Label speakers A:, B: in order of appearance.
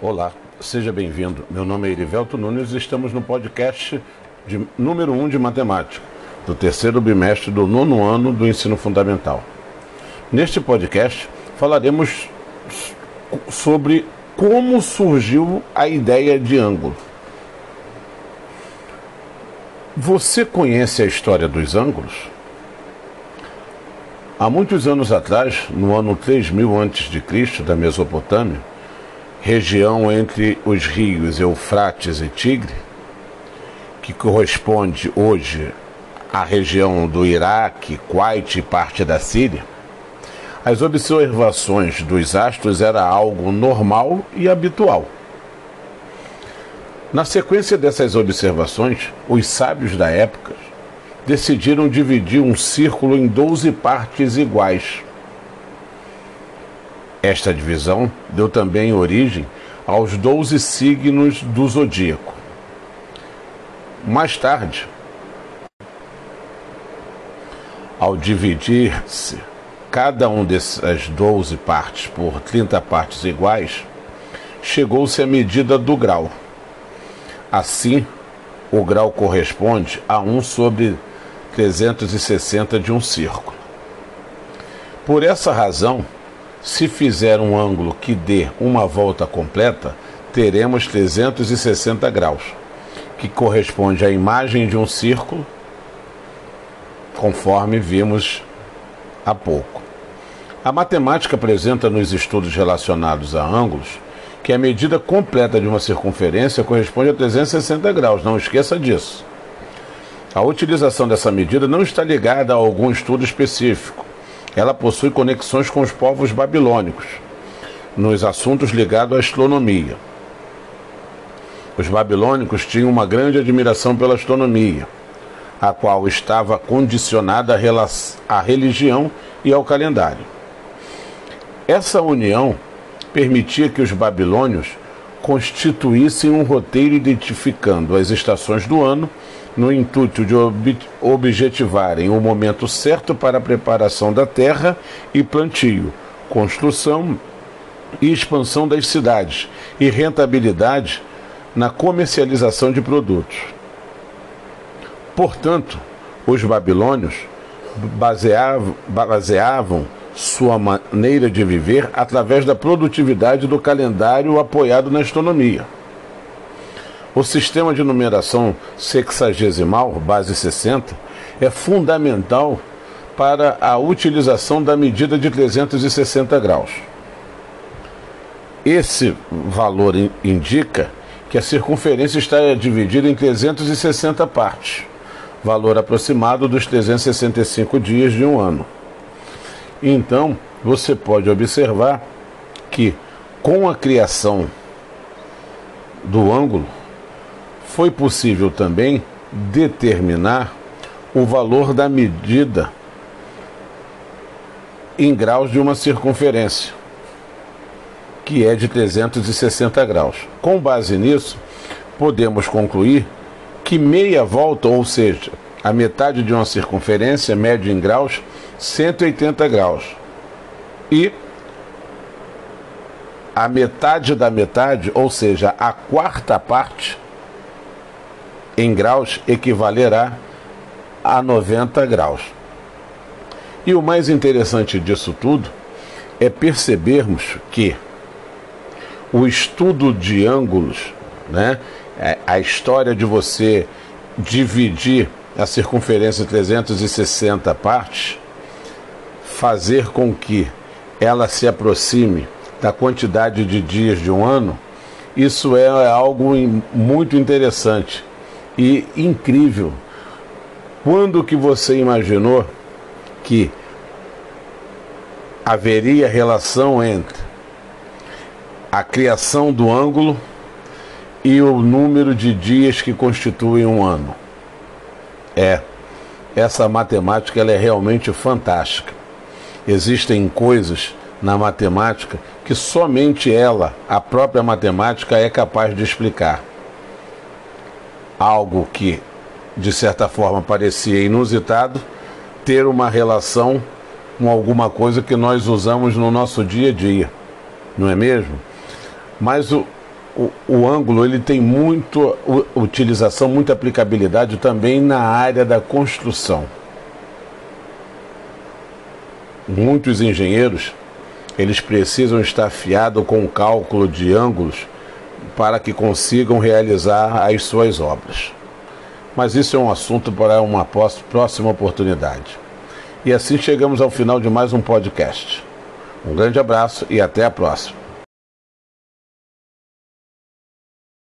A: Olá, seja bem-vindo. Meu nome é Erivelto Nunes e estamos no podcast de número 1 um de matemática, do terceiro bimestre do nono ano do ensino fundamental. Neste podcast falaremos sobre como surgiu a ideia de ângulo. Você conhece a história dos ângulos? Há muitos anos atrás, no ano 3000 a.C., da Mesopotâmia, região entre os rios Eufrates e Tigre, que corresponde hoje à região do Iraque, Kuwait e parte da Síria, as observações dos astros era algo normal e habitual. Na sequência dessas observações, os sábios da época decidiram dividir um círculo em 12 partes iguais esta divisão deu também origem aos doze signos do zodíaco. Mais tarde, ao dividir-se cada um dessas doze partes por 30 partes iguais, chegou-se à medida do grau. Assim, o grau corresponde a 1 sobre 360 de um círculo. Por essa razão, se fizer um ângulo que dê uma volta completa, teremos 360 graus, que corresponde à imagem de um círculo, conforme vimos há pouco. A matemática apresenta nos estudos relacionados a ângulos que a medida completa de uma circunferência corresponde a 360 graus, não esqueça disso. A utilização dessa medida não está ligada a algum estudo específico ela possui conexões com os povos babilônicos nos assuntos ligados à astronomia. Os babilônicos tinham uma grande admiração pela astronomia, a qual estava condicionada à religião e ao calendário. Essa união permitia que os babilônios constituíssem um roteiro identificando as estações do ano no intuito de ob objetivarem o momento certo para a preparação da terra e plantio, construção e expansão das cidades e rentabilidade na comercialização de produtos. Portanto, os babilônios baseavam, baseavam sua maneira de viver através da produtividade do calendário apoiado na astronomia. O sistema de numeração sexagesimal, base 60, é fundamental para a utilização da medida de 360 graus. Esse valor indica que a circunferência está dividida em 360 partes, valor aproximado dos 365 dias de um ano. Então, você pode observar que, com a criação do ângulo, foi possível também determinar o valor da medida em graus de uma circunferência, que é de 360 graus. Com base nisso, podemos concluir que meia volta, ou seja, a metade de uma circunferência, mede em graus, 180 graus. E a metade da metade, ou seja, a quarta parte, em graus equivalerá a 90 graus. E o mais interessante disso tudo é percebermos que o estudo de ângulos, né, é, a história de você dividir a circunferência em 360 partes, fazer com que ela se aproxime da quantidade de dias de um ano, isso é algo muito interessante e incrível. Quando que você imaginou que haveria relação entre a criação do ângulo e o número de dias que constituem um ano? É, essa matemática ela é realmente fantástica. Existem coisas na matemática que somente ela, a própria matemática, é capaz de explicar algo que, de certa forma, parecia inusitado, ter uma relação com alguma coisa que nós usamos no nosso dia a dia, não é mesmo? Mas o, o, o ângulo ele tem muito utilização, muita aplicabilidade também na área da construção. Muitos engenheiros eles precisam estar afiados com o cálculo de ângulos para que consigam realizar as suas obras. Mas isso é um assunto para uma próxima oportunidade. E assim chegamos ao final de mais um podcast. Um grande abraço e até a próxima.